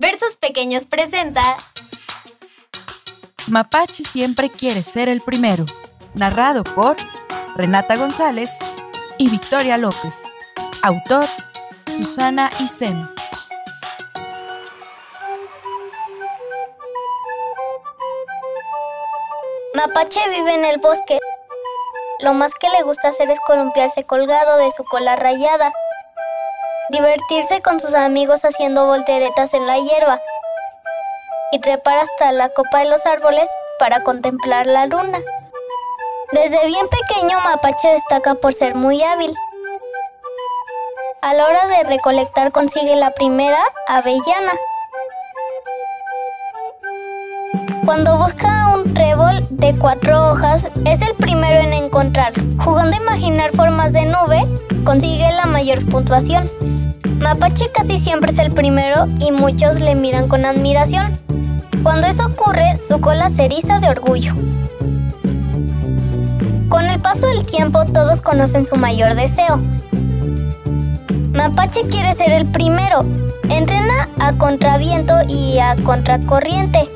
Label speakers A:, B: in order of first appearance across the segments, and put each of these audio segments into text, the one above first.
A: Versos Pequeños presenta
B: Mapache siempre quiere ser el primero, narrado por Renata González y Victoria López. Autor Susana Isen.
C: Mapache vive en el bosque. Lo más que le gusta hacer es columpiarse colgado de su cola rayada, divertirse con sus amigos haciendo volteretas en la hierba y trepar hasta la copa de los árboles para contemplar la luna. Desde bien pequeño Mapache destaca por ser muy hábil. A la hora de recolectar consigue la primera avellana. Cuando busca un trébol de cuatro hojas, es el primero en encontrar. Jugando a imaginar formas de nube, consigue la mayor puntuación. Mapache casi siempre es el primero y muchos le miran con admiración. Cuando eso ocurre, su cola se eriza de orgullo. Con el paso del tiempo, todos conocen su mayor deseo. Mapache quiere ser el primero. Entrena a contraviento y a contracorriente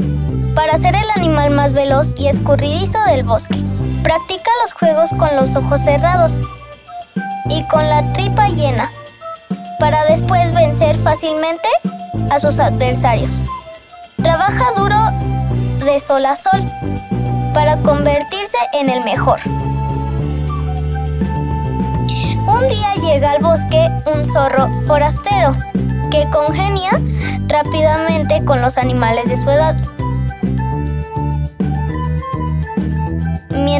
C: para ser el animal más veloz y escurridizo del bosque. Practica los juegos con los ojos cerrados y con la tripa llena para después vencer fácilmente a sus adversarios. Trabaja duro de sol a sol para convertirse en el mejor. Un día llega al bosque un zorro forastero que congenia rápidamente con los animales de su edad.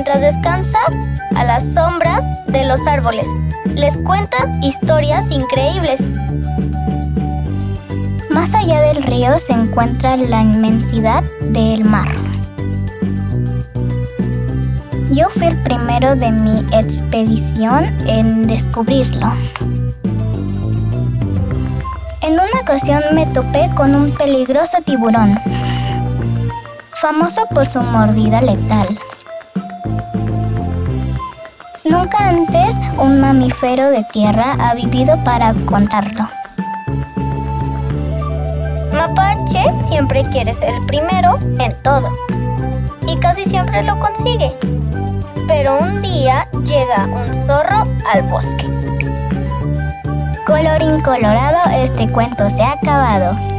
C: Mientras descansa a la sombra de los árboles, les cuenta historias increíbles. Más allá del río se encuentra la inmensidad del mar. Yo fui el primero de mi expedición en descubrirlo. En una ocasión me topé con un peligroso tiburón, famoso por su mordida letal. Nunca antes un mamífero de tierra ha vivido para contarlo. Mapache siempre quiere ser el primero en todo y casi siempre lo consigue. Pero un día llega un zorro al bosque. Colorín colorado, este cuento se ha acabado.